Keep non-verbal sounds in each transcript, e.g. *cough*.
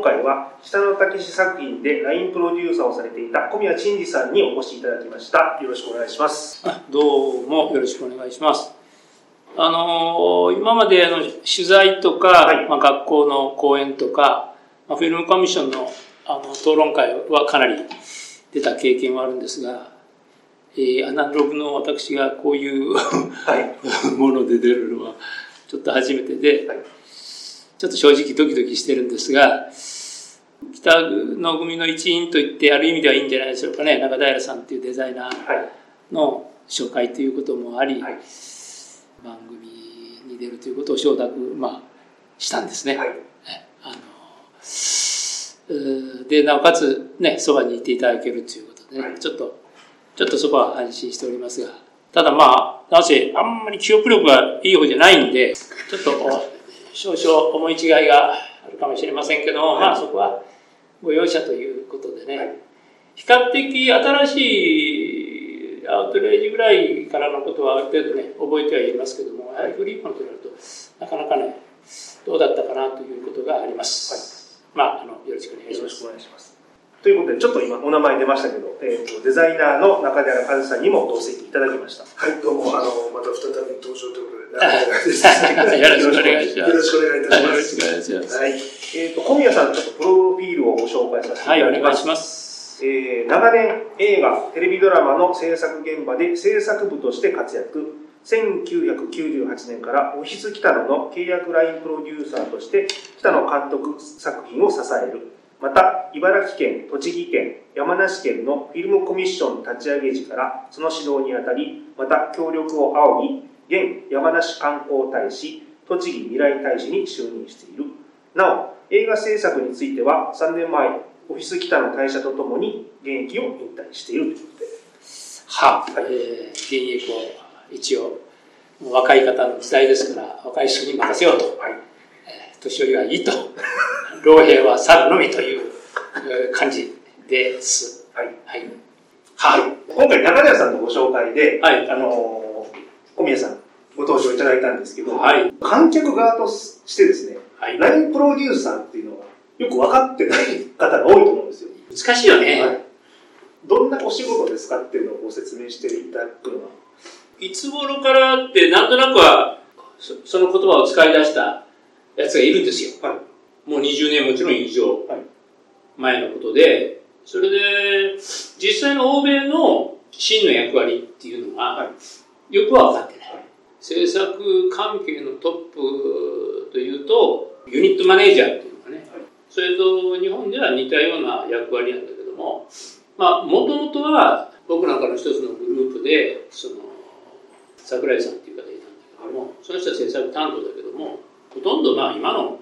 今回は北野武作品で LINE プロデューサーをされていた小宮真二さんにお越しいただきました。よろしくお願いします。どうもよろしくお願いします。あのー、今までの取材とか、はい、まあ、学校の講演とか、まあ、フィルムコミッションのあの討論会はかなり出た経験はあるんですが、えー、アナログの私がこういうはい、*laughs* もので出るのはちょっと初めてで、はいちょっと正直ドキドキしてるんですが、北の組の一員と言ってある意味ではいいんじゃないでしょうかね。中平さんっていうデザイナーの紹介ということもあり、はい、番組に出るということを承諾、まあ、したんですね。はい、あので、なおかつね、そばにいていただけるということでね、はい、ちょっと、ちょっとそこは安心しておりますが、ただまあ、なぜあんまり記憶力がいい方じゃないんで、ちょっと、少々思い違いがあるかもしれませんけども、はい、まあそこはご容赦ということでね、はい、比較的新しいアウトレイジぐらいからのことはある程度ね、覚えてはいますけども、やはりフリーパンとなると、なかなかね、どうだったかなということがあります。はい、まあ、あの、よろしくお願いします。ということで、ちょっと今お名前出ましたけど、えーと、デザイナーの中寺和さんにも同席いただきました。はい、どうも、あの、また再び登場ということで、*laughs* よろしくお願いします。よろしくお願いいたします。よろしくお願いします。はい。えっ、ー、と、小宮さん、ちょっとプロフィールをご紹介させていただきます。はい、お願いします。えー、長年映画、テレビドラマの制作現場で制作部として活躍。1998年からオフィス北野の契約ラインプロデューサーとして北野監督作品を支える。また、茨城県、栃木県、山梨県のフィルムコミッション立ち上げ時からその指導にあたり、また協力を仰ぎ、現山梨観光大使、栃木未来大使に就任している。なお、映画制作については3年前、オフィス北の会社とともに現役を引退しているということで。はあ、はい、えー、現役を一応、若い方の時代ですから、若い人に任せようと。はいえー、年寄りはいいと。*laughs* 老兵は去るのみという感じです。はい。はい。はい。今回中谷さんのご紹介で、はい、あのー、小宮さんご登場いただいたんですけど、はい、観客側としてですね、はい、ラインプロデューサーっていうのはよく分かってない方が多いと思うんですよ。難しいよね。はい、どんなお仕事ですかっていうのをご説明していただくのは。いつ頃からってなんとなくはその言葉を使い出したやつがいるんですよ。はい、もう20年もちろん以上前のことで、それで実際の欧米の真の役割っていうのがよくは分かってない。制作関係のトップというと、ユニットマネージャーっていうのがね、それと日本では似たような役割なんだけども、まあ、もともとは僕なんかの一つのグループで、その、桜井さんっていう方がいたんだけども、その人は制作担当だけども、ほとんどまあ今の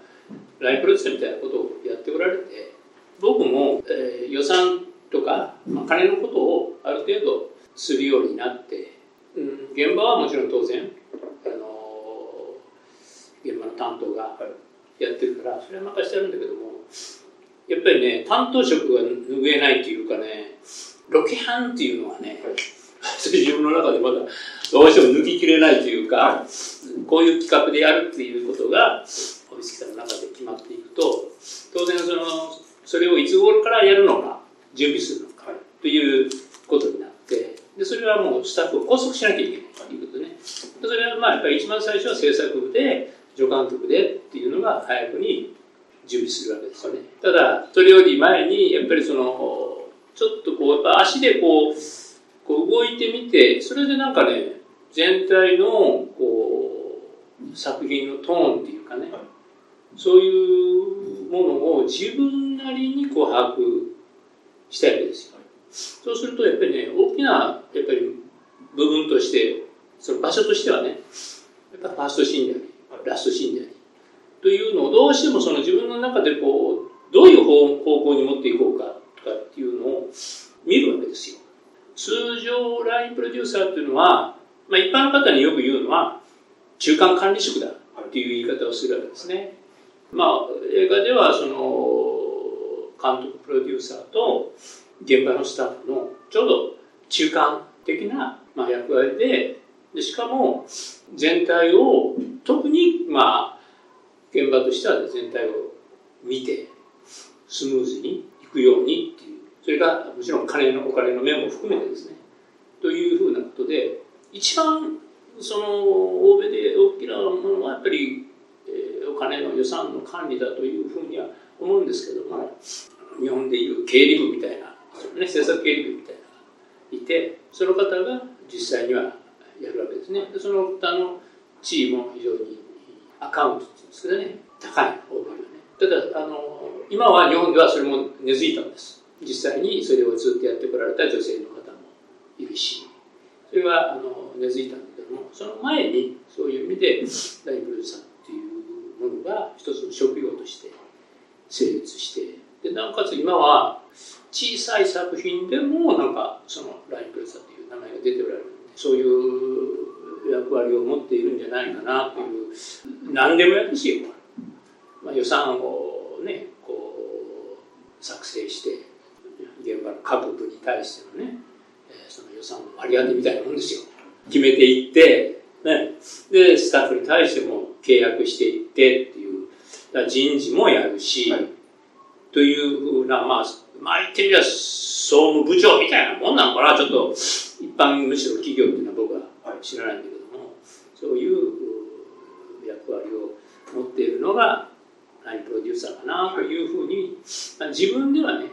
ライプロデュースみたいなことをやっておられて、僕も、えー、予算とか、まあ、金のことをある程度するようになって、うん、現場はもちろん当然現場の担当がやってるからそれは任してあるんだけどもやっぱりね担当職が拭えないっていうかねロケハンっていうのはね、*laughs* 自分の中でまだどうしても抜ききれないというか、こういう企画でやるっていうことがオフィスの中で決まっていくと当然そのそれをいつ頃からやるのか準備するのかということになってでそれはもうスタッフを拘束しなきゃいけないということねそれはまあやっぱり一番最初は制作部で助監督でっていうのが早くに準備するわけですよね。ただ、それより前に、やっぱりその、ちょっとこう、やっぱ足でこう、こう動いてみて、それでなんかね、全体の、こう、作品のトーンっていうかね、そういうものを自分なりにこう把握したいわけですよ。そうすると、やっぱりね、大きな、やっぱり部分として、その場所としてはね、やっぱファーストシーンであり、ラストシーンでありというのをどうしてもその自分の中でこうどういう方向に持っていこうかとかっていうのを見るわけですよ通常ラインプロデューサーっていうのは、まあ、一般の方によく言うのは中間管理職だっていう言い方をするわけですね。まあ映画ではその監督プロデューサーと現場のスタッフのちょうど中間的な、役割ででしかも全体を特にまあ現場としては全体を見てスムーズにいくようにっていう、それがもちろん金のお金の面も含めてですね、というふうなことで、一番その欧米で大きなものはやっぱり、えー、お金の予算の管理だというふうには思うんですけども、日本でいう経理部みたいな、ね、政策経理部みたいなのがいて、その方が実際にはやるわけですね。でその方の地位も非常にアカウントっていうんですけどね、高い、欧米はね。ただ、あの、今は日本ではそれも根付いたんです。実際にそれをずっとやってこられた女性の方もいるし、それはあの根付いたんだけども、その前にそういう意味で、ライブルーさんっていうものが一つの職業として成立して、でなおかつ今は小さい作品でもなんかそのラインプレザーという名前が出ておられるそういう役割を持っているんじゃないかなという何でもやるしよ、まあ、予算をねこう作成して現場の各部に対してのね、えその予算の割り当てみたいなもんですよ。決めていって、ね、でスタッフに対しても契約していってっていう。人事もやるし、はい。というふうな、まあ、まあ言ってみれば総務部長みたいなもんなのかな、ちょっと一般むしろ企業っていうのは僕は知らないんだけども、そういう役割を持っているのがラインプロデューサーかなというふうに、まあ、自分ではね、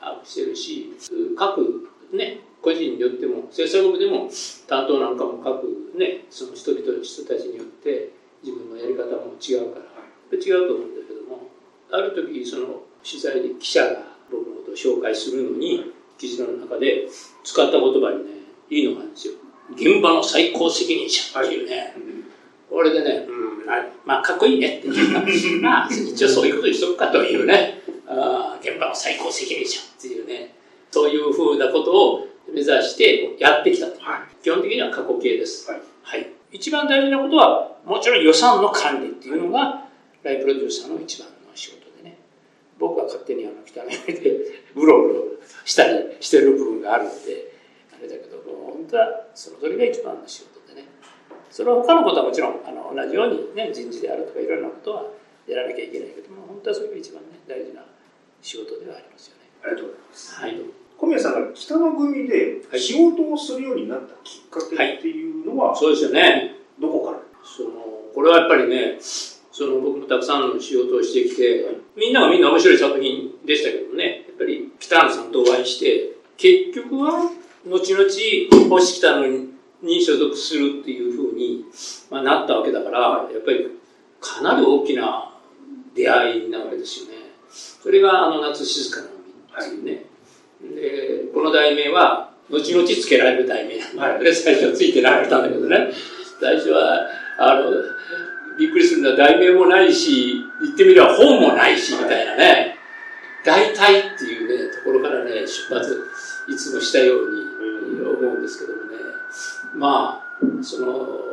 把握してるし、各ね、個人によっても、制作部でも担当なんかも各ね、その人々、人たちによって自分のやり方も違うから、違うと思うんだけども、ある時その取材で記者が僕のことを紹介するのに記事の中で使った言葉にねいいのがあるんですよ。現場の最高責任者っていうね、はい、これでね、うん、まあかっこいいね。っ *laughs* てまあ一応そういうことにしとくかというね。あ現場の最高責任者っていうね。そういうふうなことを目指してやってきたと、はい、基本的には過去形です、はい、はい、一番大事なことはもちろん予算の管理っていうのがライプロデューサーの一番僕は勝手にあの汚い目でブロブロしたりしてる部分があるのであれだけど本当はそのそれが一番の仕事でね。それは他のことはもちろんあの同じようにね人事であるとかいろんなことはやらなきゃいけないけども本当はそれが一番ね大事な仕事ではありますよね。ありがとうございます。はい小宮さんが北の組で仕事をするようになったきっかけっていうのは、はい、そうですよね。どこから？そのこれはやっぱりねその僕もたくさんの仕事をしてきて、みんながみんな面白い作品でしたけどね、やっぱり北野さんとお会いして、結局は、後々、星北野に所属するっていうふうに、まあ、なったわけだから、やっぱりかなり大きな出会いなわけですよね。それがあの夏静かな海っていうね。で、この題名は、後々つけられる題名なんで、*laughs* 最初はついてなかったんだけどね。最初は、あの、びっくりするのは題名もないし、言ってみれば本もないし、みたいなね。大体っていうね、ところからね、出発、いつもしたように思うんですけどもね。まあ、その、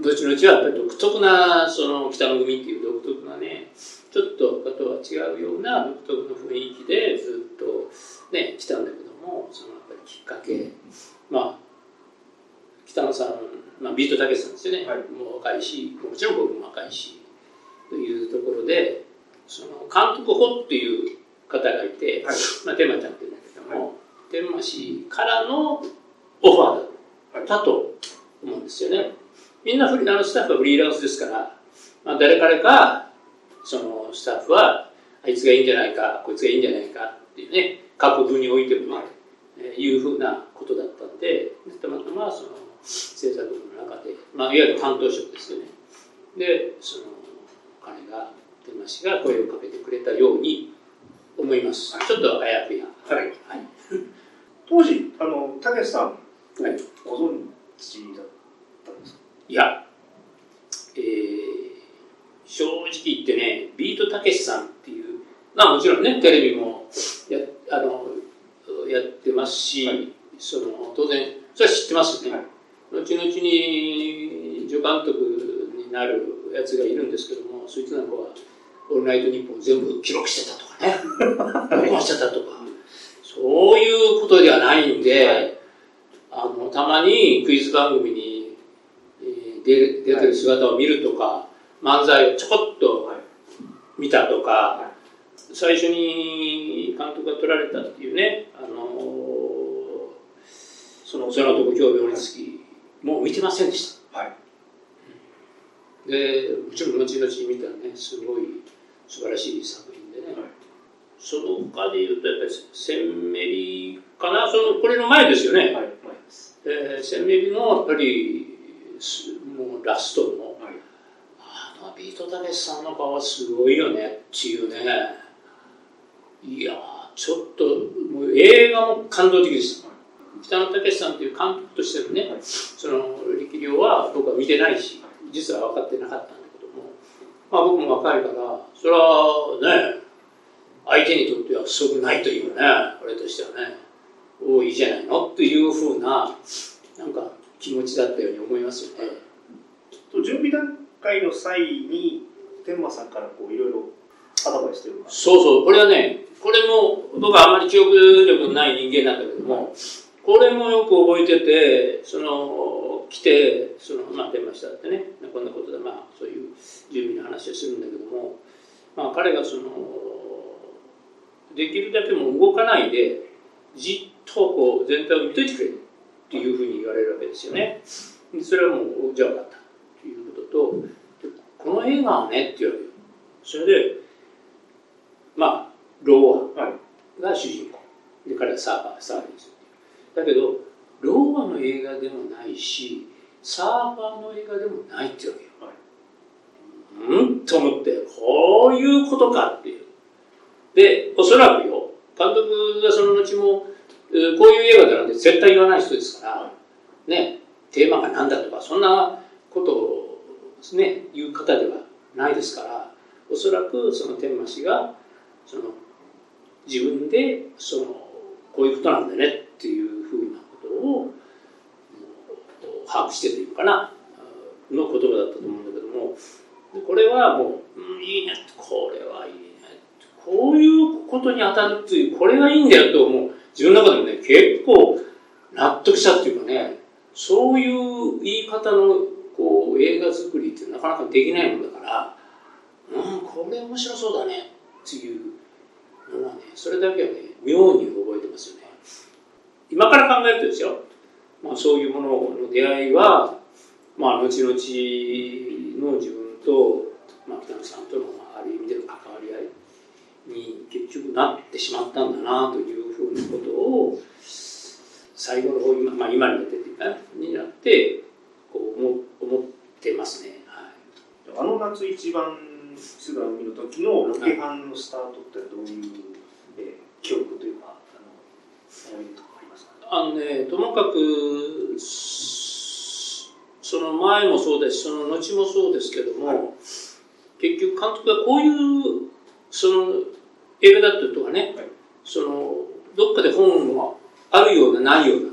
後々はやっぱり独特な、その北の組っていう独特なね、ちょっと他とは違うような独特の雰囲気でずっとね、来たんだけども、そのやっぱりきっかけ、まあ、北野さんまあ、ビートたけしさんですよね、はい、もう若いしもちろん僕も若いしというところでその監督補っていう方がいて、はい、まあ、天馬ちゃんって言うんだけども、はい、天馬氏からのオファーだった。と思うんですよね。みんなフリあのスタッフはフリーランスですから、まあ、誰彼かそのスタッフはあいつがいいんじゃないかこいつがいいんじゃないかっていうね各部においてもね、えー、いうふうなことだったんでたまたまその制作部の中で、まあ、いわゆる担当職ですよね。でその彼が天馬氏が声をかけてくれたように思います、はい、ちょっとあやふや。はい、はい、当時あのたけしさんご存知だったんですか？いやえー、正直言ってねビートたけしさんっていうまあもちろんねテレビもやあのやってますし、はい、その当然それは知ってますよね、はい。後々に助監督になるやつがいるんですけどもそいつなんかは「オールナイトニッポン」全部記録してたとかね。*laughs* 録音してたとか。そういうことではないんで、はい、あのたまにクイズ番組に、えー、出出てる姿を見るとか、漫才をちょこっと見たとか、最初に監督が取られたっていうね、あのその、そのとこ興味をつき、もう見てませんでした。はい。で、もちろん後々見たらね、すごい素晴らしい作品でね、はい、その他で言うと、やっぱりセンメリかな、その、これの前ですよね。はい、えー、センメリのやっぱり、もうラストビートたけしさんの顔はすごいよねっていうね、いやちょっと、もう映画も感動的でした。北野武さんという監督としてのね、その力量は僕は見てないし、実は分かってなかったんだけども、まあ僕も若いから、それはね、相手にとっては不足ないというね、俺としてはね、多いじゃないのというふうな、なんか気持ちだったように思いますよね。ちょっと準備段階の際に、天馬さんからこういろいろアドバイスというか。そうそう、これはね、これも僕はあまり記憶力のない人間なんだけども、これもよく覚えてて、その、来て、その、まあ、出ましたってね、こんなことで、まあ、そういう準備の話をするんだけども、まあ、彼がその、できるだけも動かないで、じっとこう、全体を見といてくれっていうふうに言われるわけですよね。それはもう、じゃあ分かったとこの映画はねって言われる。それで、まあ、ローアが主人公。で、彼はサーバー、サービス。だけどローマの映画でもないしサーファーの映画でもないってわけよ、はい、うん？と思ってこういうことかっていうでおそらくよ監督がその後もこういう映画だなんて絶対言わない人ですから、ねテーマが何だとかそんなことをね言う方ではないですからおそらくその天馬氏がその自分でそのこういうことなんだねっていうふうなことを把握してというかなの言葉だったと思うんだけどもこれはもう、うん、いいねこれはいいねこういうことに当たるっていうこれがいいんだよと思う自分の中でもね結構納得したっていうかねそういう言い方の映画作りってなかなかできないもんだからうんこれ面白そうだね。っていうのはねそれだけはね妙に覚えてますよね。今から考えるとですよ、まあ、そういうものの出会いは、まあ、後々の自分と、まあ、北野さんとのある意味での関わり合いに結局なってしまったんだなというふうなことを最後の方今,、まあ、今になってになってこう思思ってますね、はい、あの夏一番菅海の時のロケハンのスタートってどういう、えー、記憶というかあの思いとかあのね、ともかく、その前もそうですその後もそうですけども、はい、結局監督がこういう、その映画だったとかね、はい、その、どっかで本があるような、ないような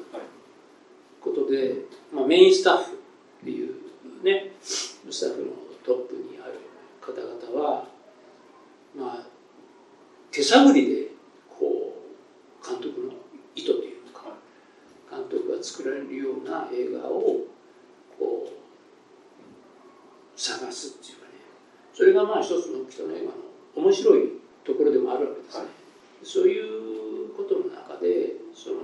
ことで、まあ、メインスタッフね、スタッフのトップにある方々は、まあ、手探りで、こう、監督の意図という監督が作られるような映画をこう探すっていうかね。それがまあ一つの北の映画の面白いところでもあるわけですね、はい、そういうことの中でその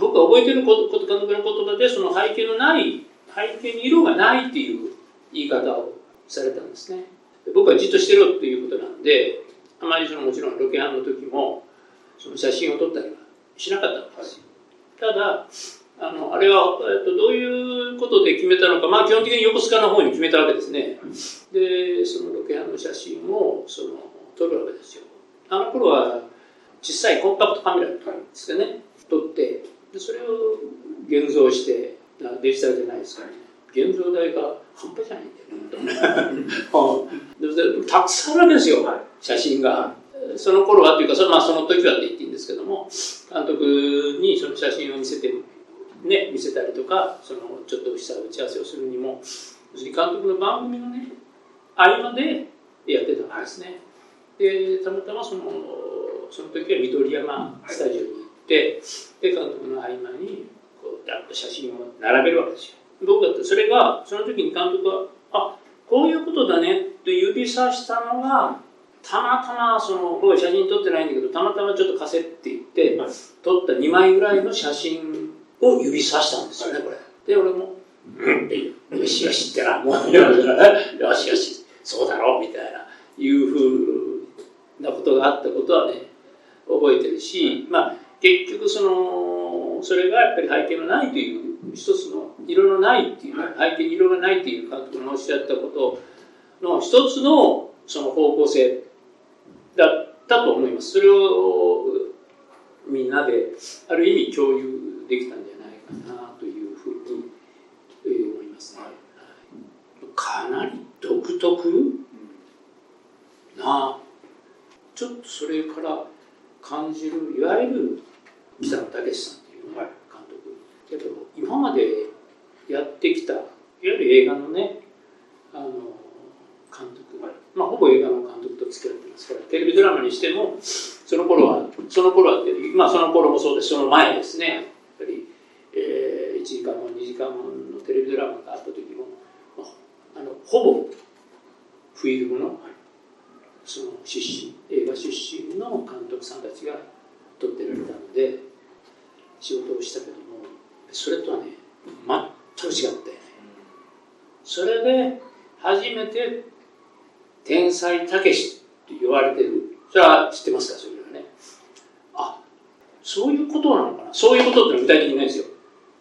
僕が覚えてること監督の言葉でその背景のない背景に色がないっていう言い方をされたんですね僕はじっとしてろっていうことなんであまりそのもちろんロケハンの時もその写真を撮ったりはしなかったわけですよただあのあれは、えっと、どういうことで決めたのか、まあ、基本的に横須賀の方に決めたわけですね。で、そのロケハンの写真をその撮るわけですよ。あの頃は小さいコンパクトカメラですかね、撮って、でそれを現像して、デジタルじゃないですからね。現像代が半端じゃないんだよね、*laughs* たくさんあるわけですよ、写真が。その頃はというかそ,、まあ、その時はって言っていいんですけども監督にその写真を見せて、ね、見せたりとかそのちょっとした打ち合わせをするにも監督の番組のね合間でやってたんですね。でたまたまそのその時は緑山スタジオに行って、で監督の合間にこうダッと写真を並べるわけですよ。僕だってそれがその時に監督はあこういうことだねと指さしたのがたまたまその僕は写真撮ってないんだけどたまたまちょっと貸せって言って、撮った2枚ぐらいの写真を指さしたんですよね、これ。で俺も「うん、ってよしよし」ってなもうよしよしそうだろうみたいないうふうなことがあったことはね覚えてるし、まあ、結局そのそれがやっぱり背景のないという一つの色のないっていう背景に色がないっていう監督のおっしゃったことの一つのその方向性だったと思います。それをみんなである意味共有できたんじゃないかなというふうに思いますね。かなり独特なちょっとそれから感じるいわゆる北野武さん、けど今までやってきたいわゆる映画のねあの監督、まあ、ほぼ映画の監督と付き合ってますからテレビドラマにしてもその頃はその頃はまあその頃もそうですその前ですね。やっぱり、えー、1時間も2時間ものテレビドラマがあった時も、まあ、あのほぼフィルムのその出身映画出身の監督さんたちが撮ってられたので仕事をしたけどもそれとはね全く違ったよねそれで初めて天才たけしって言われてる。それは知ってますか？それはね。あそういうことなのかな？そういうことって具体的にないですよ。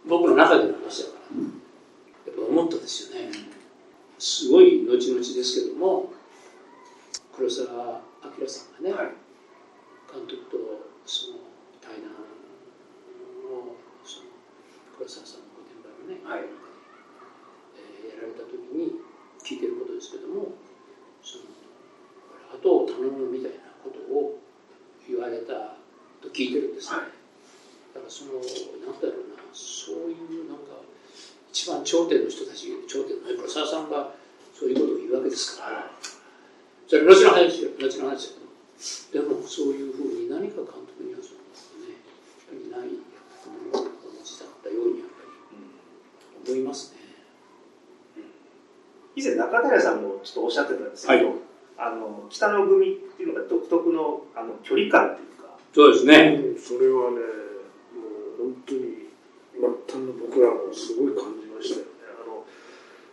僕の中での話だから。やっぱ思ったですよね。すごい後々ですけども黒澤明さんがね、はい、監督とその対談黒澤さんの御殿場のね、はい、えー、やられた時に聞いてることですけどもその後を頼むみたいなことを言われたと聞いてるんです。ね、はい、だからそのなんだろうなそういうなんか一番頂点の人たち頂点の黒澤さんがそういうことを言うわけですから。それ後の話よ後の話だけどでもそういうふうに何か監督にはそのねやっぱりないものをお持ちだったようにやっぱり思いますね、以前中平さんもちょっとおっしゃってたんですけど、はい、あの北の組っていうのが独特のあの距離感っていうか。そうですね、うん、それはねもう本当に末端の僕らもすごい感じましたよね。あの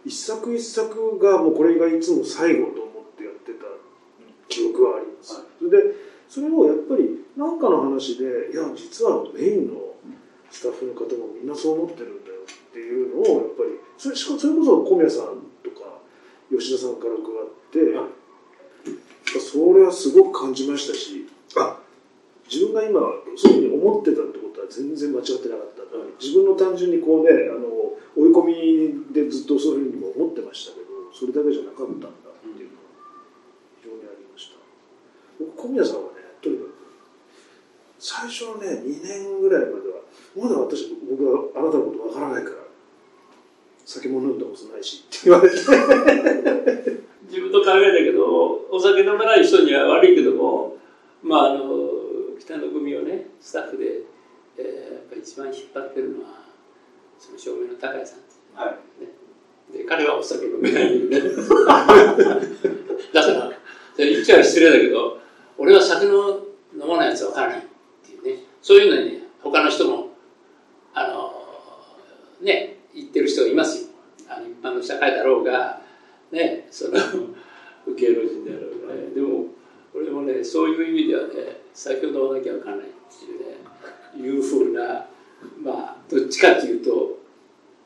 一作一作がもうこれがいつも最後と記憶はあります、はい、それでそれをやっぱり何かの話でいや実はメインのスタッフの方もみんなそう思ってるんだよっていうのをやっぱりそれしかそれこそ小宮さん吉田さんから伺って、はい、それはすごく感じましたしあ。自分が今そういうふうに思ってたってことは全然間違ってなかった、はい、自分の単純にこうねあの追い込みでずっとそういうふうにも思ってましたけどそれだけじゃなかったんだ小宮さんはねとにかく最初のね2年ぐらいまではまだ私僕はあなたのことわからないから酒も飲んだことないしって言われて。自分と考えたけどお酒飲まない人には悪いけどもまああの北の組をねスタッフで、えー、やっぱり一番引っ張ってるのはその照明の高谷さん、はい。ね、で彼はお酒飲めないんでね。*laughs* だから言っちゃ失礼だけど俺は酒の飲まないやつは分からないっていうね。そういうのにね他の人もあのね言ってる人がいますよあの一般の社会だろうがねその *laughs* 芸能人であろうがね。でも俺もねそういう意味ではね酒を飲まなきゃ分からないっていうねいうふうなまあどっちかっていうと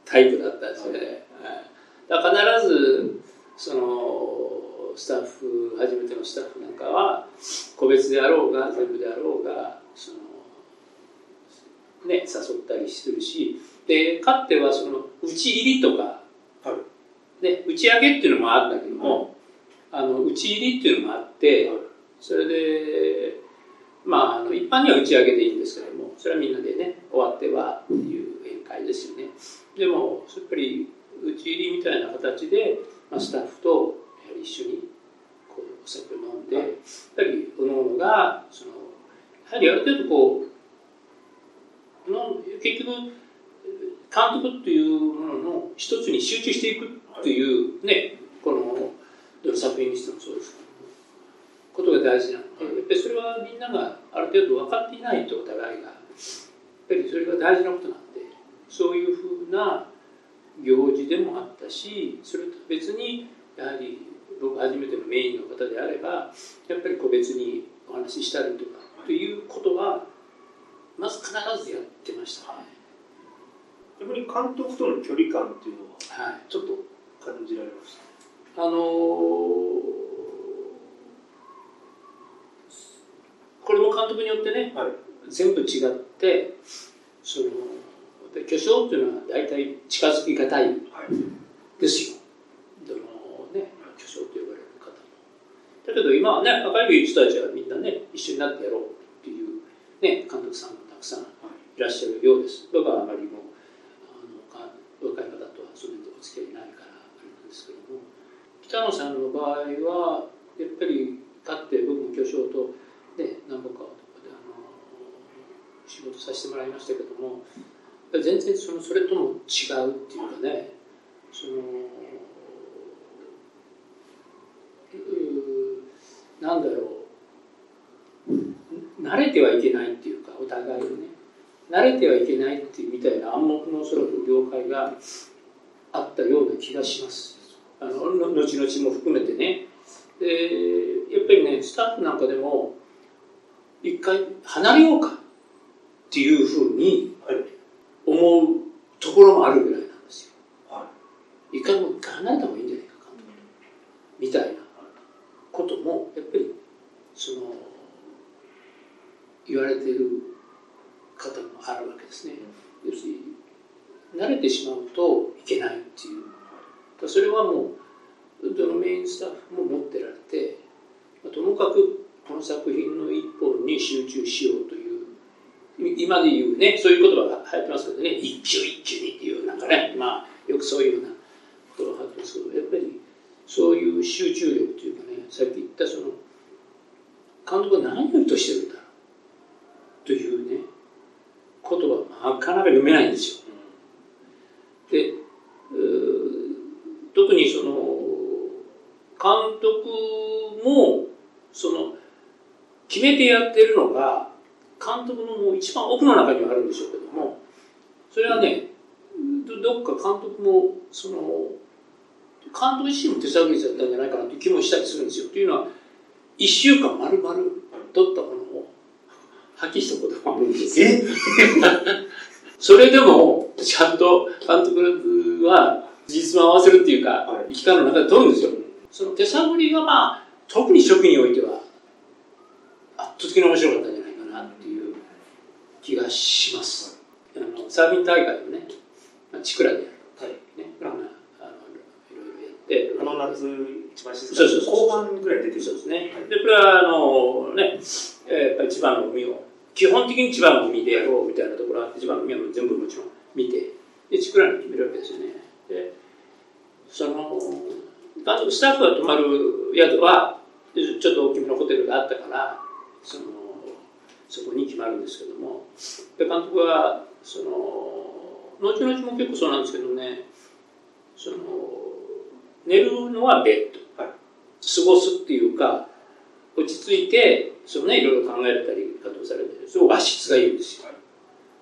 タイプだったんですよね、はい、だから必ずそのスタッフ初めてのスタッフなんかは個別であろうが全部であろうがその、ね、誘ったりするしでかってはその打ち入りとか、はい、ね、打ち上げっていうのもあるんだけども、はい、あの打ち入りっていうのもあって、はい、それでまああの一般には打ち上げでいいんですけどもそれはみんなでね終わってはっていう宴会ですよね。でもやっぱり打ち入りみたいな形で、まあ、スタッフと一緒にこうお酒を飲んで、やっぱりおのがそのやはりある程度こうの結局監督っていうものの一つに集中していくっていうねこのどの作品にしてもそうで大事なので、やっぱりそれはみんながある程度分かっていないとお互いが、やっぱりそれが大事なことなんで、そういうふうな行事でもあったし、それと別に、やはり僕初めてのメインの方であれば、やっぱり個別にお話ししたりとか、ということは、まず必ずやってました。ね。逆に監督との距離感っていうのは、はい、ちょっと感じられました。あのーこれも監督によってね、はい、全部違ってその巨匠っていうのは大体近づきがたいですよ、どのね巨匠と呼ばれる方も。だけど今はね若い人たちはみんなね一緒になってやろうっていうね監督さんもたくさんい。らっしゃるようです。僕はあまりもあの若い方とはそれでお付き合いないからですけども北野さんの場合はやっぱり勝って僕も巨匠とね、何本かであの仕事させてもらいましたけども全然そのそれとも違うっていうかねそのなんだろう慣れてはいけないっていうかお互いにね。慣れてはいけないっていうみたいな暗黙のそらく了解があったような気がします。あの後々も含めてねでやっぱりねスタッフなんかでも一回離れようかっていうふうに思うところもあるぐらいなんですよ。はい、一回もう離れた方がいいんじゃないかみたいなこともやっぱりその言われている方もあるわけですね。要するに慣れてしまうといけないっていうそれはもうどのメインスタッフも持ってられてともかくこの作品の一本に集中しようという今で言うねそういう言葉が流行ってますけどね一挙一挙にっていうなんかねまあよくそういうようなことが流行ってますけどやっぱりそういう集中力というかねさっき言ったその監督は何を意図してるんだろうというねことはなかなか読めないんですよ。で特にその監督もその決めてやってるのが監督のもう一番奥の中にはあるんでしょうけどもそれはねどっか監督もその監督自身も手探りだったんじゃないかなという気もしたりするんですよ。というのは1週間丸々取ったものを破棄したこともあるんですよ。*laughs* それでもちゃんと監督は実話を合わせるっていうか、期間の中で取るんですよ。その手探りがまあ特に初期においては圧倒的に面白かったんじゃないかなっていう気がします。あのサーフィン大会をね、チクラでやる。はい。ね、あの、いろいろやって。あの夏、一番静かそうそうそう後半ぐらい出てる。そうですね。で、これは、あの、ね、えー、やっぱり千葉の海を、基本的に千葉の海でやろうみたいなところは、千葉の海は全部もちろん見て、で、チクラに決めるわけですよね。で、その、スタッフが泊まる宿は、ちょっと大きめのホテルがあったから、そのそこに決まるんですけども。で監督はその後々も結構そうなんですけどね。その寝るのはベッド、はい、過ごすっていうか落ち着いてそのねいろいろ考えたり活動されてそれ和室がいいんですよ、は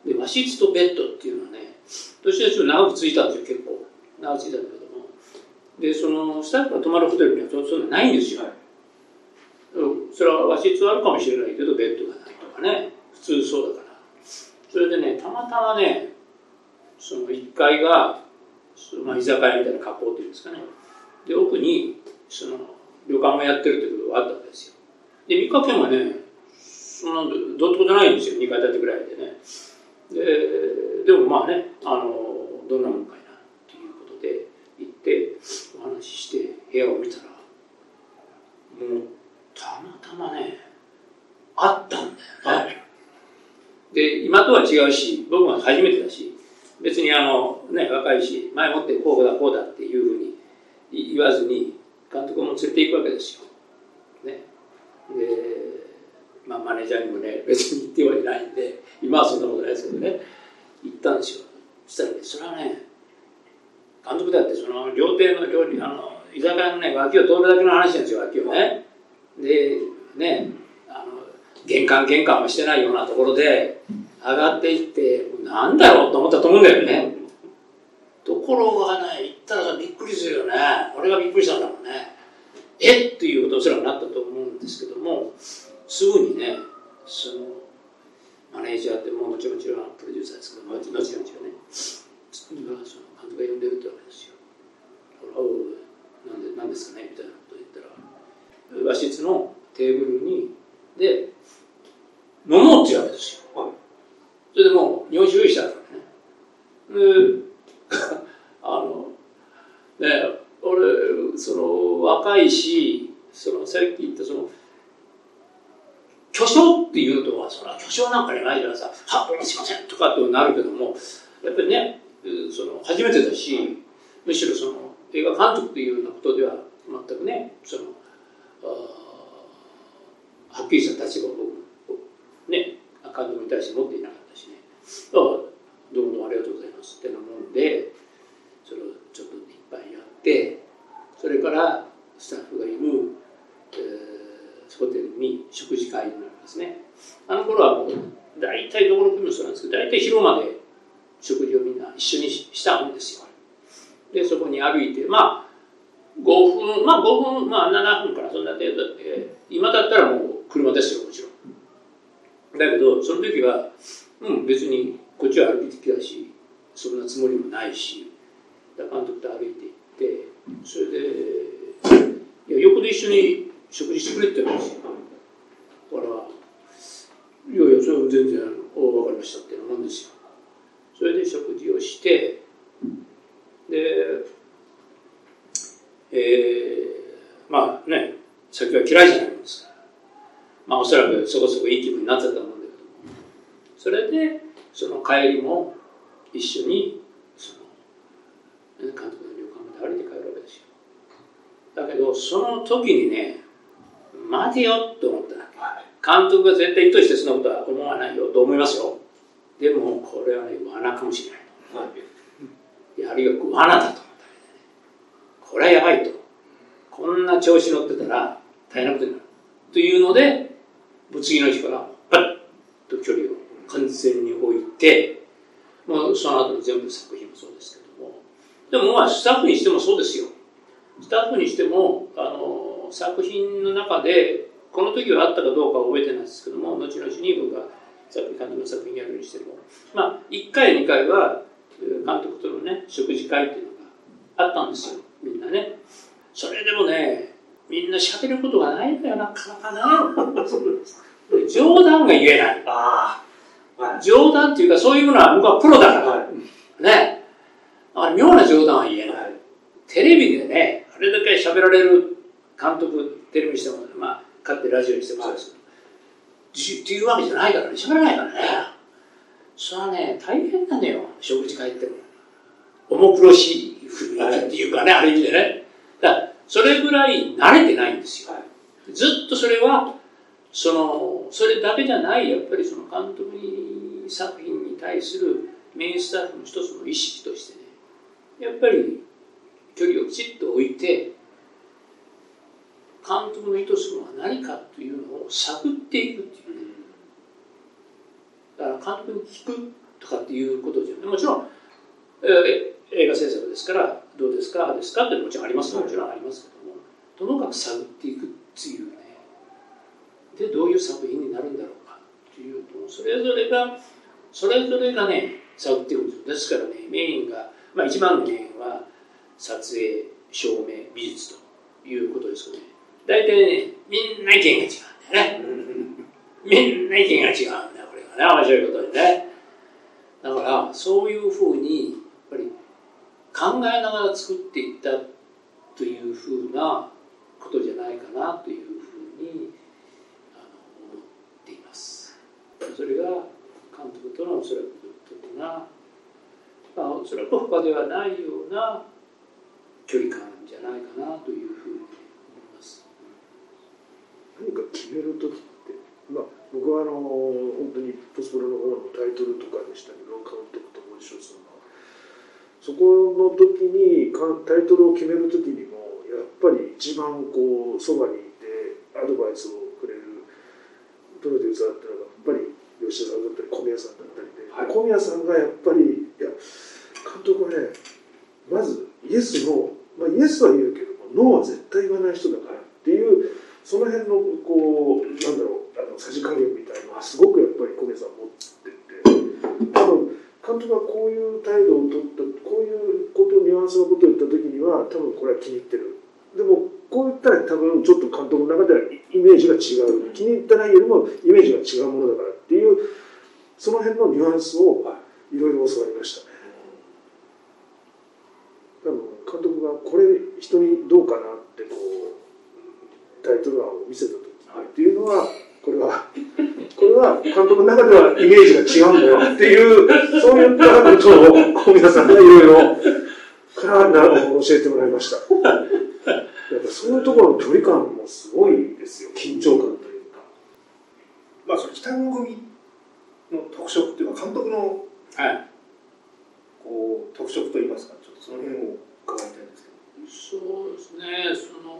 い、で和室とベッドっていうのはねどち長くついたんですよ結構。長くついたんだけどもでそのスタッフが泊まるホテルにはそんなないんですよ、はい。それは和室はあるかもしれないけどベッドがないとかね。普通そうだから。それでねたまたまねその1階が、まあ、居酒屋みたいな格好っていうんですかね。で奥にその旅館がやってるってことがあったわけですよ。で三日県はねそんなどうってことないんですよ。2階建てぐらいでね。ででもまあねあのどんなもんかいなっていうことで行ってお話しして部屋を見たらもうたまたまねあったんだよね、はい、で今とは違うし僕は初めてだし別にあのね若いし前もってこうだこうだっていうふうに言わずに監督も連れていくわけですよ。ね。でまあマネージャーにもね *laughs* 別に言ってはいないんで今はそんなことないですけどね行ったんですよ。そしたらねそれはね監督だってその料亭の料理あの居酒屋のね脇を通るだけの話なんですよ脇をね。でねあの玄関玄関もしてないようなところで上がっていってなんだろうと思ったと思うんだよね。ところがね行ったらびっくりするよね。俺がびっくりしたんだもんね。えっ？ていうことおそらなったと思うんですけどもすぐにねそのマネージャーってもうもちろんプロデューサーですけど後々がね今その監督が呼んでるってわけですよ。なんでなんですかねみたいなことを言ったら和室のテーブルにで飲もうって言うわけですよ、はい、それでもう日本酒用意したからね。で *laughs* あのね俺その若いしそのさっき言ったその巨匠っていうのとはその巨匠なんかにないじゃないですか「はっしません」とかってなるけどもやっぱりねその初めてだしむしろその映画監督というようなことでは全くねそのはっきりした立場をね監督に対して持っていなかったしね。だから「どうもありがとうございます」ってなもんでそれをちょっといっぱいやってそれからスタッフがいる、えー、ホテルに食事会になるんですね。あの頃はもう大体どこの国もそうなんですけど大体昼間で食事をみんな一緒にしたんですよ。でそこに歩いてまあ5分まあ5分まあ7分からそんな程度。で今だったらもう車ですよもちろん。だけどその時はうん別にこっちは歩いてきたしそんなつもりもないし監督と歩いて行ってそれでいや横で一緒に食事してくれって言うんですよ。だからいやいやそれは全然分かりましたっていうんですよ。それで食事をしてでえー、まあね酒は嫌いじゃないですかまあおそらくそこそこいい気分になってたと思うんだけどそれでその帰りも一緒にその、監督の旅館まで歩いて帰るわけですよ。だけどその時にね待てよと思った監督が絶対意図してそんなことは思わないよと思いますよでもこれはね罠かもしれない、はい、あるいは罠だと思ったこれはやばいと。こんな調子乗ってたら大変なことになる。というので次の日からパッと距離を完全に置いてもうその後の全部作品もそうですけども。でもまあスタッフにしてもそうですよ。スタッフにしてもあの作品の中でこの時はあったかどうか覚えてないですけども後々に僕が監督の作品やるにしてもまあ1回2回は監督とのね食事会っていうのがあったんですよ。みんなね。それでもねみんな喋ることがないんだよな。かなかね冗談が言えない。あ、はい、冗談っていうかそういうものは僕はプロだから、はい、ね。だから妙な冗談は言えない、はい、テレビでねあれだけ喋られる監督テレビにしてもまあ勝ってラジオにしてもそうですけど、っていうわけじゃないからね。喋らないからね。それはね大変なのよ。食事会っても。重苦しいっていうかね、ある意味でね。だそれぐらい慣れてないんですよ。ずっとそれは、その、それだけじゃない、やっぱりその監督に、作品に対するメインスタッフの一つの意識としてね、やっぱり距離をきちっと置いて、監督の意図するのは何かというのを探っていくっていう。ね。だから監督に聞くとかっていうことじゃもちろん、えー映画制作ですからどうですかですかってもちろんあります。もちろんありますけどもともかく探っていくっていうね。でどういう作品になるんだろうかっていうとそれぞれがそれぞれがね探っていくんですですからねメインが、まあ、一番のメインは撮影照明美術ということですよね。大体ねみんな意見が違うんだよね。みんな意見が違うんね面白いことでね。だからそういうふうにやっぱり考えながら作っていったというふうなことじゃないかなというふうに思っています。それが監督とのおそらく的な、まあ、おそらく他ではないような距離感じゃないかなというふうに思います。何か決める時ってまあ僕はあの本当にポスプロの方のタイトルとかでしたけど監督とご一緒するそこの時にタイトルを決める時にもやっぱり一番こうそばにいてアドバイスをくれるプロデューサーっていうのがやっぱり吉田さんだったり小宮さんだったりで、はい、小宮さんがやっぱりいや監督はねまずイエスの、まあ、イエスは言うけどもノーは絶対言わない人だからっていうその辺のこうなんだろうあのさじ加減みたいなのはすごくやっぱり小宮さん持ってて多分監督がこういう態度を取ったこういうことニュアンスのことを言った時には多分これは気に入ってる。でもこう言ったら多分ちょっと監督の中ではイメージが違う。気に入った内容よりもイメージが違うものだからっていうその辺のニュアンスをいろいろ教わりましたね。多分監督がこれ人にどうかなってこうタイトル案を見せた時っていうのはこれはこれは監督の中ではイメージが違うんだよっていうそういったことを小宮さんがいろいろからな教えてもらいました。やっぱそういうところの距離感もすごいですよ。緊張感というか。まあそれ北の組の特色っていうか監督の、はい、こう特色といいますかちょっとその辺を伺いたいんですけど。そうですねその、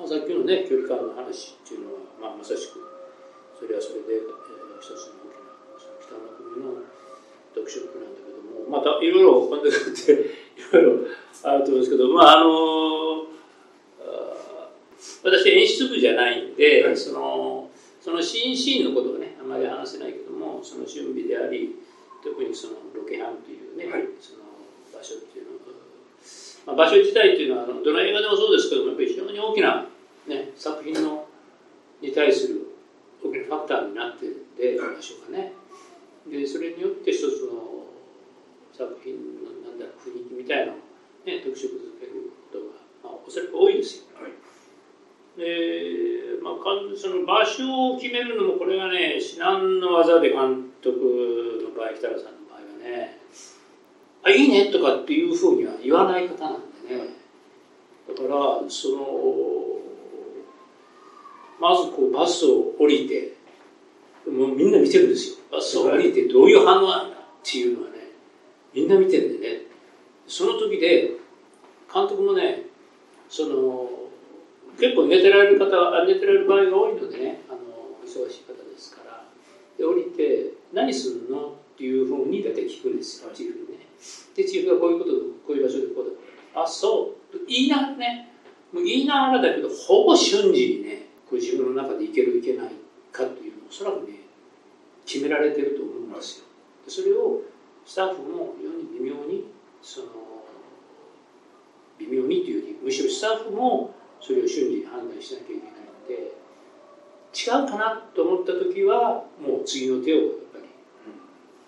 まあ、さっきのね距離感の話っていうのは、まあ、まさしくそれはそれで、えー、一つの大きなその北の国の特色なんだけどもまたいろいろ監督っていろいろあると思うんですけど、まああの私演出部じゃないんで、はい、そのそのシーンシーンのことはねあまり話せないけどもその準備であり特にそのロケハンというね、はい、その場所っていうのまあ、場所自体っていうのはどの映画でもそうですけどもやっぱり非常に大きな、ね、作品のに対する大きなファクターになってで場所がね。でそれによって一つの作品のなんだ雰囲気みたいなのね、特色づけることが、まあ、おそらく多いですよ。はい、で、まあ、その場所を決めるのもこれがね至難の技で監督の場合北原さんの場合はね「あいいね」とかっていうふうには言わない方なんでね。だからそのまずこうバスを降りてもうみんな見てるんですよ。バスを降りてどういう反応なんだっていうのはねみんな見てるんでね。その時で監督もねその結構寝てられる方寝てられる場合が多いのでねあの忙しい方ですから。で降りて「何するの?」っていうふうに大体聞くんですよチーフにね。でチーフがこういうことこういう場所でこうだあそう。言いながらねもう言いながらだけどほぼ瞬時にねこう自分の中でいけるいけないかっていうのをおそらくね決められてると思うんですよ。でそれをスタッフも非常に微妙にその微妙にというよりむしろスタッフもそれを瞬時に判断しなきゃいけないので違うかなと思った時はもう次の手をやっぱり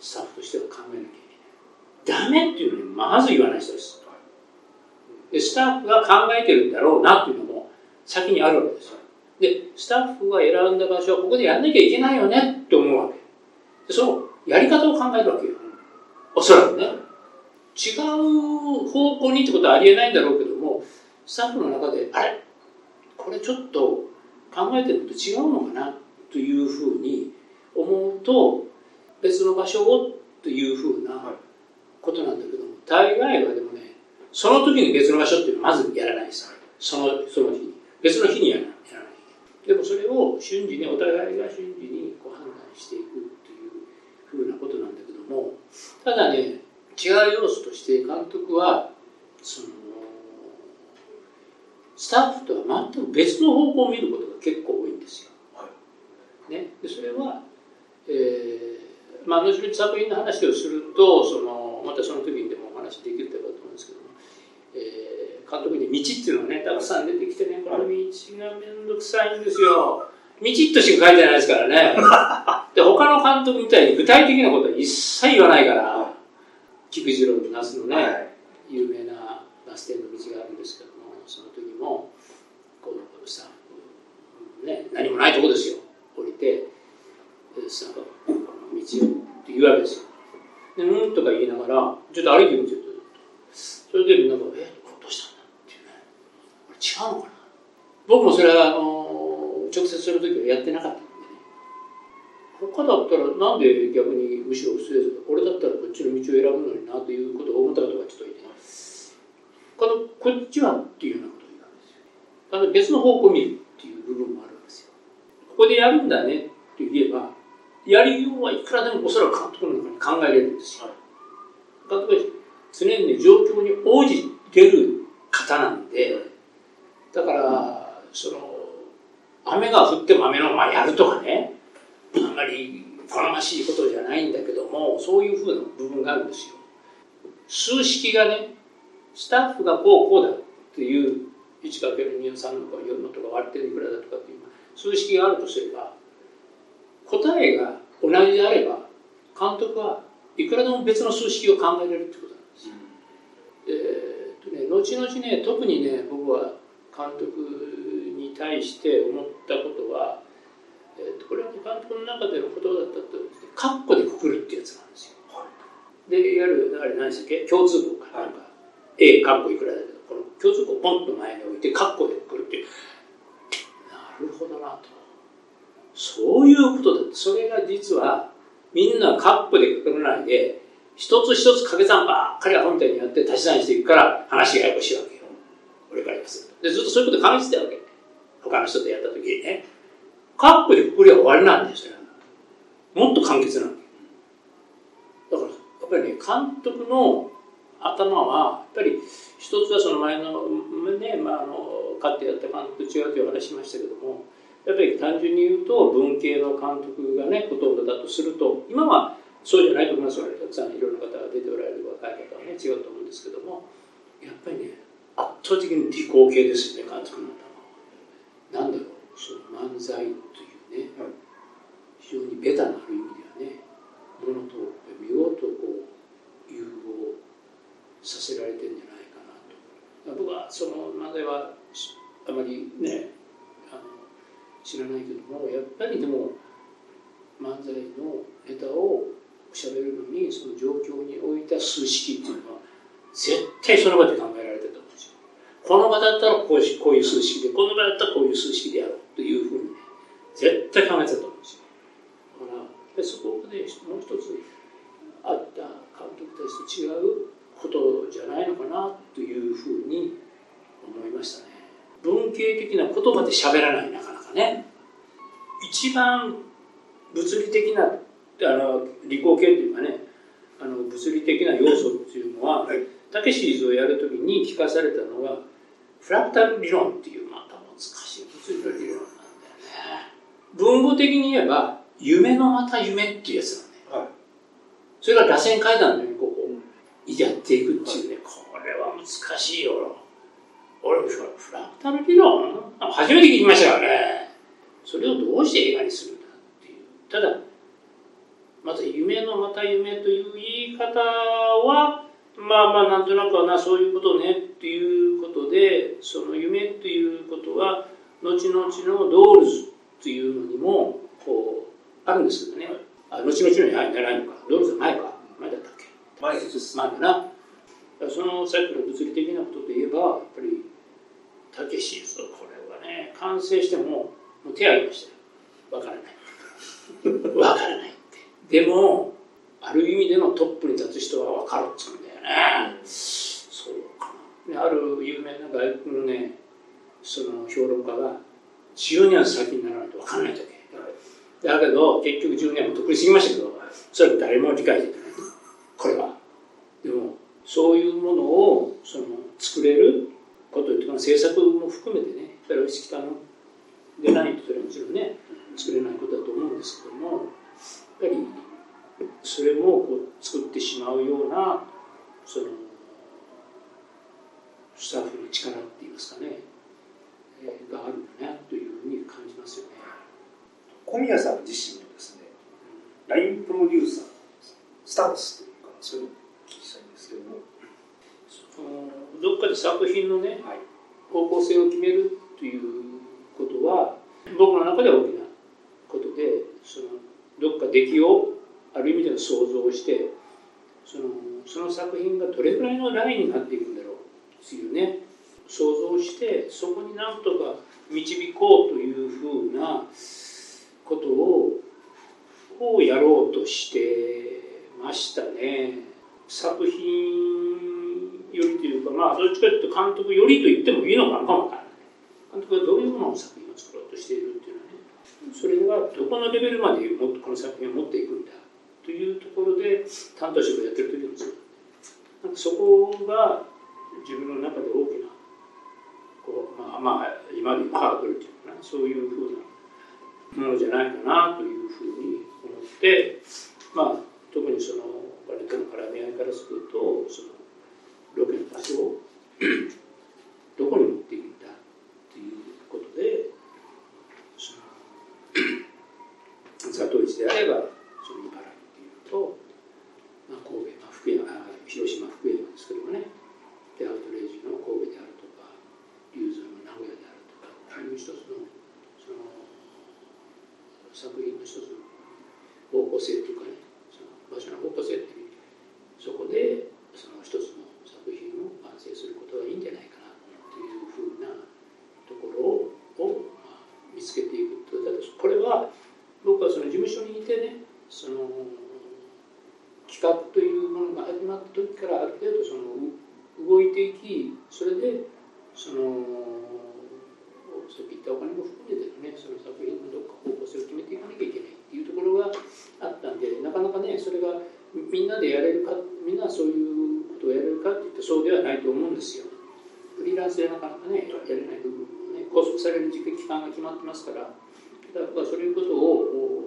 スタッフとしては考えなきゃいけない。ダメっていうのにまず言わない人です。でスタッフが考えてるんだろうなっていうのも先にあるわけですよ。でスタッフが選んだ場所はここでやんなきゃいけないよねって思うわけ。でそのやり方を考えるわけよ。おそらく。ね違う方向にってことはありえないんだろうけどもスタッフの中であれ？これちょっと考えてること違うのかなというふうに思うと別の場所をというふうなことなんだけども大概はでもねその時に別の場所っていうのはまずやらないですそのその日に。別の日にやらないでもそれを瞬時にお互いが瞬時にこう判断していくっていうふうなことなんだけどもただね違う要素として監督はそのスタッフとは全く別の方向を見ることが結構多いんですよ。はい、ね、でそれは、えーまあ、後々作品の話をするとそのまたその時にでもお話できるかと思うんですけども、えー、監督に道っていうのがねたくさん出てきてねこの道が面倒くさいんですよ。道としか書いてないですからね。*laughs* で他の監督みたいに具体的なことは一切言わないから。菊次郎の那須のね、はい、有名なバス停の道があるんですけどもその時もこうスタッフ、ね、何もないとこですよ降りてスタッフが「この道を」って言うわけですよでうんとか言いながらちょっと歩いてみてるそれでみんなが「えどうしたんだ?」っていうねこれ違うのかな僕もそれはあの直接その時はやってなかった他だったらなんで逆にむしろ不正俺だったらこっちの道を選ぶのになということを思った方がちょっといてこのこっちはっていうようなことを言うんですよただ別の方向を見るっていう部分もあるんですよ。ここでやるんだねって言えば、やりようはいくらでもおそらく監督の中に考えれるんですよ。監督は常にね、状況に応じてる方なんで、だから、その、雨が降っても雨のままやるとかね、あんまり好ましいことじゃないんだけども、そういうふうな部分があるんですよ。数式がね、スタッフがこうこうだっていう 1×2 の3のとか4のとか割っていくらだとかっていう数式があるとすれば答えが同じであれば監督はいくらでも別の数式を考えられるってことなんですよ。えー、とね、後々ね特にね僕は監督に対して思ったことは、えー、とこれは、ね、監督の中での言葉だったとカッコでくくるってやつなんですよ。でい。わゆるあれ何でしたっけ？共通項かなんか、はい、A カッコいくらだけどこの共通項をポンと前に置いてカッコでくるっていう。なるほどなと。そういうことだ。それが実はみんなカッコでくくらないで一つ一つ掛け算ばっかりは本体にやって足し算していくから話がややこしいわけよ。俺から言わせると。でずっとそういうこと考えてたわけ。他の人とやった時にねカッコでくくりは終わりなんですよもっと簡潔なだ。からやっぱりね監督の頭はやっぱり一つはその前のね、まあ、あの勝ってやった監督と違うという話しましたけどもやっぱり単純に言うと文系の監督がねほとんどだとすると今はそうじゃないと思いますよたくさんいろんな方が出ておられる若い方はね違うと思うんですけどもやっぱりね圧倒的に理工系ですよね監督の頭は。なんだろう。その漫才というね、非常にベタなある意味ではねものと見事こう融合させられてるんじゃないかなと。僕はその漫才はあまりねあの知らないけどもやっぱりでも漫才のネタをしゃべるのにその状況に置いた数式っていうのは絶対その場で考えこの場だったらこういうこういう数式でこの場だったらこういう数式でやろうというふうにね絶対考えてたと思うんですよ。だからそこでもう一つあった監督たちと違うことじゃないのかなというふうに思いましたね。文系的な言葉で喋らないなかなかね。一番物理的なあの理工系っていうかねあの物理的な要素っていうのはたけしリズをやるときに聞かされたのはフラクタル理論っていうまた難しい物理の理論なんだよね文語的に言えば夢のまた夢っていうやつなんだよ、はい、それが螺旋階段のようにこうやっていくっていうね、これは難しいよ。俺もフラクタル理論初めて聞きましたからね。それをどうして映画にするんだっていう。ただ、また夢のまた夢という言い方は、まあまあなんとなくはな、そういうことねっていうことで、その夢っていうことは、後々のドールズっていうのにも、こう、あるんですけどね。あ、後々のに入ってないのか。ドールズ前か。前だったっけ？前に進まんだなそのさっきの物理的なことで言えばやっぱりたけしこれはね。完成してももう手挙げましたよ。わからない。*laughs* わからないって。でもある意味でのトップに立つ人は分かるっつうんだよね、うん、そうかな。ある有名な外国のねその評論家が10年先にならないと分かんないだけだけど結局10年も得意すぎましたけどそれは誰も理解できないこれは。でもそういうものをその作れることというか政策も含めてねやっぱり意識の。でないとそれはもちろんね作れないことだと思うんですけどもやっぱりそれもこう作ってしまうようなそのスタッフの力っていいますかね、えー、があるんだなというふうに感じますよね。小宮さん自身のですね LINE プロデューサースタンスそういうの聞きたいんですけども。どっかで作品のね、はい、方向性を決めるということは僕の中では大きなことでそのどっか出来をある意味での想像をしてそのその作品がどれぐらいのラインになっていくんだろうっていうね想像してそこになんとか導こうというふうなことををやろうとしてましたね。作品よりというかまあどっちかというと監督よりと言ってもいいのかなかもわからない。監督がどういうものを作品を作ろうとしているっていうのはねそれはどこのレベルまでこの作品を持っていくんだというところで担当職をやってる時もそう。なんかそこが自分の中で大きなこう、まあ、まあ、今で言うハードルっていうかなそういうふうなものじゃないかなというふうに思ってまあ特にその我々との絡み合いからするとそのロケの場所を *clears throat* どこに持っていくんだっていうことでその *clears throat* 里市であればその茨城っていうと、まあ、神戸、まあ、福山広島福山ですけどもね。でアウトレイジの神戸であるとか龍造の名古屋であるとかあいう一つのその作品の一つの方向性というかねその場所の方向性っていうそこでその一つの作品を完成することがいいんじゃないかなというふうなところを、まあ、見つけていくとだこれは僕はその事務所にいてねその企画というものが始まった時からある程度その動いていきそれでそのさっき言ったお金も含めてねその作品のどっか方向性を決めていかなきゃいけないっていうところがあったんでなかなかねそれがみんなでやれるかみんなそういうことをやれるかっていったそうではないと思うんですよフリーランスでなかなかねやれない部分もね拘束される時期期間が決まってますからだからそういうことを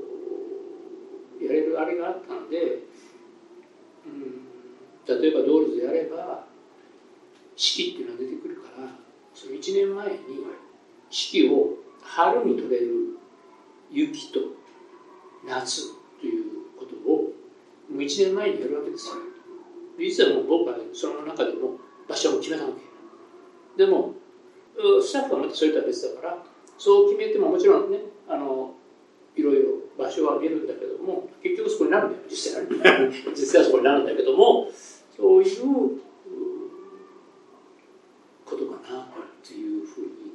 やれるあれがあったんで、うん、例えばドールズであれば四季っていうのが出てくるからその1年前に四季を春に取れる雪と夏ということをもう1年前にやるわけですよ実はもう僕はその中でも場所を決めたわけでもスタッフはまたそれとは別だからそう決めてももちろんねあのいろいろ場所は見るんだけども結局そこになるんだよ実際は実際はそこになるんだけどもそういうことかなというふうに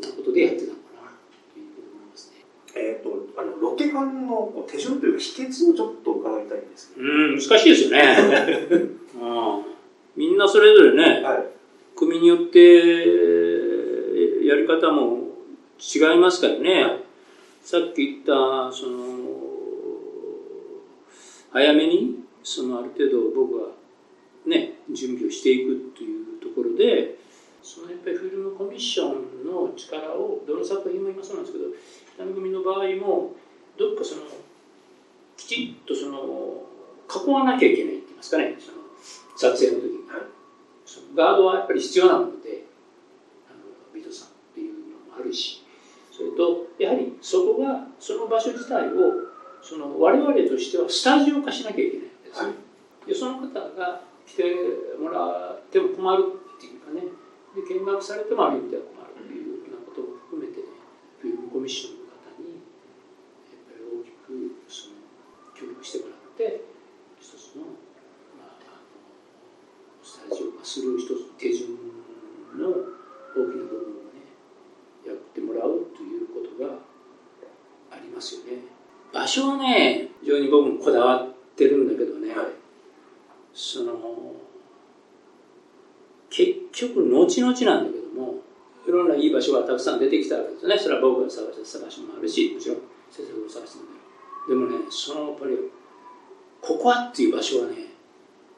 なことでやってたのかなというふうに思いますね。えっ、ー、とあのロケハンの手順というか秘訣をちょっと伺いたいんですけど。うん難しいですよね。うんみんなそれぞれね、はい、組によってやり方も違いますからね、はい、さっき言ったその早めにそのある程度僕はね準備をしていくというところでそのやっぱりフィルムコミッションの力をどの作品も今そうなんですけど北見組の場合もどっかそのきちっとその囲わなきゃいけないって言いますかね。その撮影の時ガードはやっぱり必要なのであのビトさんっていうのもあるしそれとやはりそこがその場所自体をその我々としてはスタジオ化しなきゃいけないんです、はい、でその方が来てもらっても困るっていうかね。で見学されてもある意味では困るっていうようなことを含めて、ね、フィルムコミッションの方にやっぱり大きくその協力してもらって一つの,、まあ、あのスタジオ化する一つの手順の大きな部分をねやってもらうということがありますよね。場所はね非常に僕もこだわってるんだけどね、はい、その結局後々なんだけどもいろんないい場所がたくさん出てきたわけですよね。それは僕が探した場所もあるしもちろん先生が探したんだでもねそのやっぱりここはっていう場所はね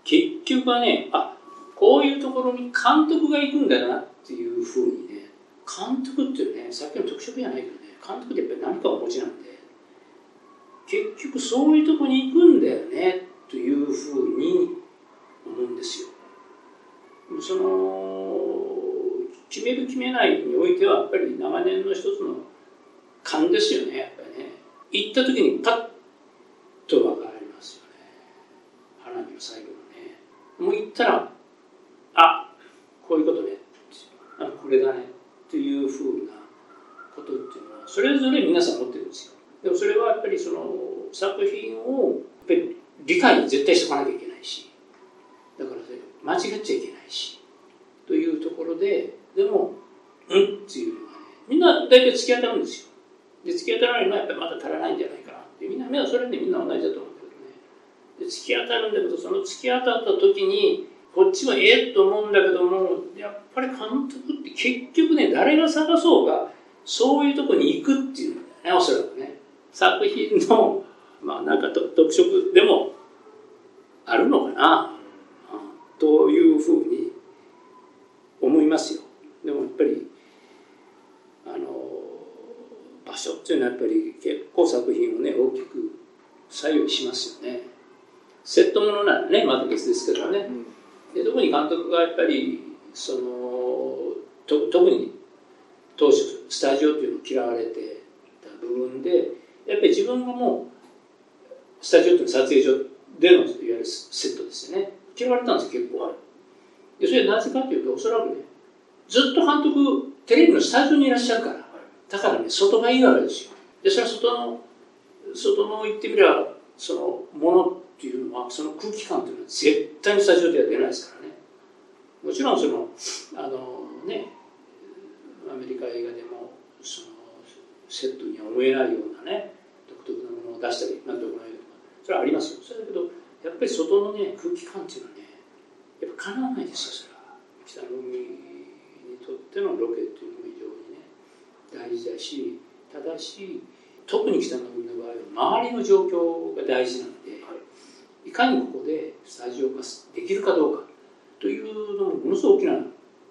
結局はねあこういうところに監督が行くんだなっていうふうにね監督っていうねさっきの特色じゃないけどね監督ってやっぱり何かお持ちなんで結局そういうとこに行くんだよねというふうに思うんですよ。その決める決めないにおいてはやっぱり長年の一つの勘ですよねやっぱりね。行った時にパッと分かりますよね。花火の最後のね。もう行ったらあこういうことねあこれだねというふうなことっていうのはそれぞれ皆さん持ってるんですよ。でもそれはやっぱりその作品をやっぱり理解絶対しておかなきゃいけないし。だから間違っちゃいけないし。というところででもうんっていうのはね。みんな大体突き当たるんですよ。で突き当たらないのはやっぱりまだ足らないんじゃないかなってみんな目はそれでみんな同じだと思うんだけどね。で突き当たるんだけどその突き当たった時にこっちもええと思うんだけどもやっぱり監督って結局ね誰が探そうがそういうとこに行くっていうね、おそらくね。作品の、まあなんか特色でもあるのかな、うん、というふうに思いますよ。でもやっぱり、あの、場所っていうのはやっぱり結構作品をね、大きく左右しますよね。セットものならね、また別ですけどね。で特に監督がやっぱり、その、と特に当初スタジオっていうのを嫌われてた部分で、やっぱり自分がもう、スタジオっていうの撮影所でのいわゆるセットですよね。嫌われたんです、結構。で、それはなぜかというと、おそらくね、ずっと監督、テレビのスタジオにいらっしゃるから。だからね、外がいいわけですよ。で、それは外の、外の言ってみれば、そのものっていうのは、その空気感っていうのは絶対にスタジオでは出ないですからね。もちろんその、あのね、アメリカ映画でも、その、セットには思えないようなね、独特なものを出したり、なんてこないとか、それはありますよ。それだけど、やっぱり外のね、空気感っていうのはね、やっぱかなわないですよ、それは。北の海にとってのロケっていうのも非常にね、大事だし、ただし、特に北の海の場合は、周りの状況が大事なので、い、かにここでスタジオ化できるかどうかというのもものすごく大きな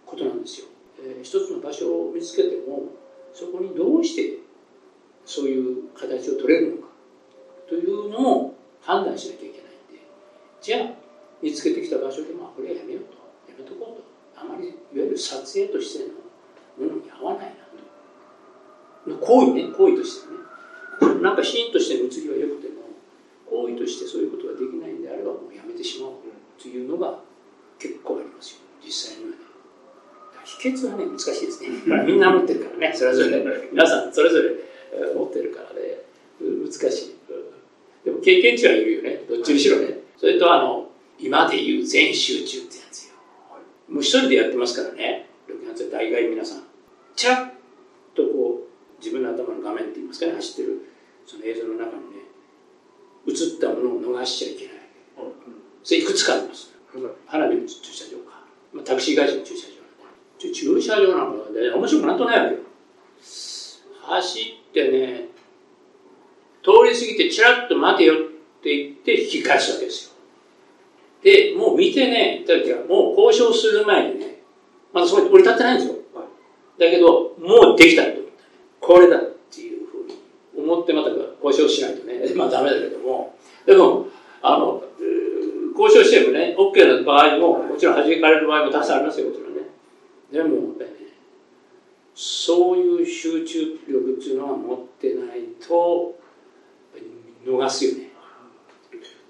ことなんですよ。えー、一つの場所を見つけても、そこにどうしてそういう形を取れるのかというのも判断しなきゃいけないんで、じゃあ、見つけてきた場所で、まあ、これはやめようと、やめとこうと、あまりいわゆる撮影としてのものに合わないなと。行為ね、行為としてね。なんかシーンとしての映りは良くても、行為としてそういうことができないんであれば、もうやめてしまおうというのが結構ありますよ、実際にはね。秘訣はね、難しいですね。みんな持ってるからね、それぞれ、皆さんそれぞれ持ってるからね、難しい。でも経験値はいるよね、どっちにしろね。それとあの、今で言う全集中ってやつよ。もう一人でやってますからね、6月大概皆さん。ちゃっとこう、自分の頭の画面って言いますかね、走ってるその映像の中にね、映ったものを逃しちゃいけない。それいくつかあります。花火の駐車場か。まあ、タクシー会社の駐車場。駐車場なんかで、面白くなんとないわけよ。走ってね、通り過ぎてチラッと待てよって言って引き返すわけですよ。で、もう見てね、だってもう交渉する前にね、まだそこに降り立ってないんですよ。だけど、もうできたと思った、ね。これだっていうふうに思ってまた交渉しないとね、まあダメだけども、でも、あの、交渉してもね、OK な場合も、もちろん弾かれる場合もたくさんありますよ、もちろんね。でも、ね、そういう集中力っていうのは持ってないと、逃すよね。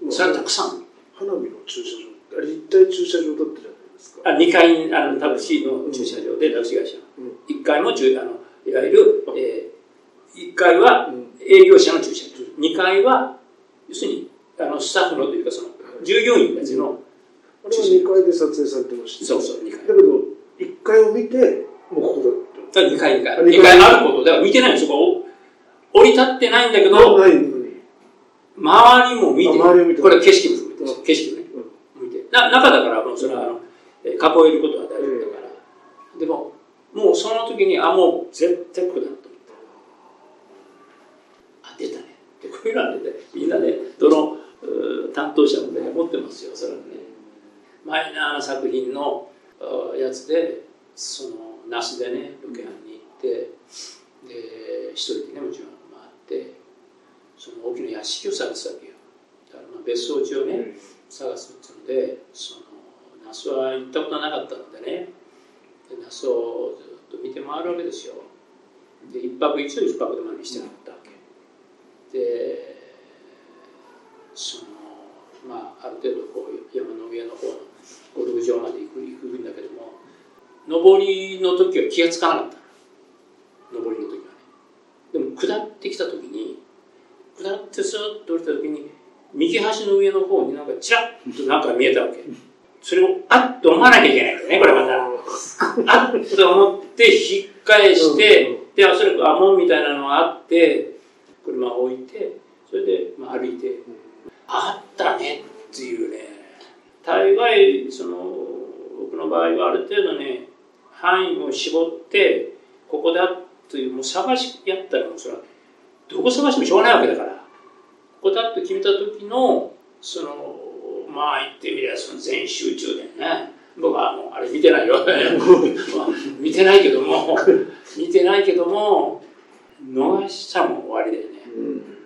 それはたくさん。花火の駐車場、立体駐車場だったじゃないですか。あ2階あのタクシーの駐車場で、タクシー会社。うん、1階も駐あのいわゆる、えー、1階は営業者の駐車場。2階は、要するに、あのスタッフのというか、その、従業員たちの。あれは2階で撮影されてました、そうそう、2階。だけど、1階を見て、もうここだって。2階、2階。2階あること。だから見てないんですよ。降り立ってないんだけど、ない周りも見て、周り見てこれ景色も含めて、景色をね、見て。な中だから、もうそれは、あの、囲えることは大丈夫だから。でも、もうその時に、あ、もう絶対ここだと思った。あ、出たね。で、こういうのはね、みんなね、どの担当者もね、持ってますよ、それはね。マイナー作品のやつで、その、那須でね、ロケハンに行って、で、一人でね、もちろん回って、その大きな屋敷を探すわけよ。だからまあ別荘地をね、探すっていうので、その、那須は行ったことなかったのでね、で那須をずっと見て回るわけですよ。で、一泊一度一泊でもにしてなかった。で、その、まあ、ある程度こう山の上の方のゴルフ場まで行く行くんだけども、上りの時は気がつかなかった。上りの時はね。でも下ってきた時に、下ってスーッと降りた時に、右端の上の方になんかチラッとなんか見えたわけ。それをあっと思わなきゃいけないんだよね、これまた。*laughs* あっと思って引っ返して、で、おそらくアモンみたいなのがあって、車を置いて、それで、まあ、歩いて、あったねっていうね。大概、その、僕の場合はある程度ね、範囲を絞って、ここだというもう探しやったらもうそれはどこ探してもしょうがないわけだから。ここだって決めた時のそのまあ言ってみればその全集中でね。僕はもうあれ見てないよ。*laughs* 見てないけども見てないけども逃したも終わりだよね、うん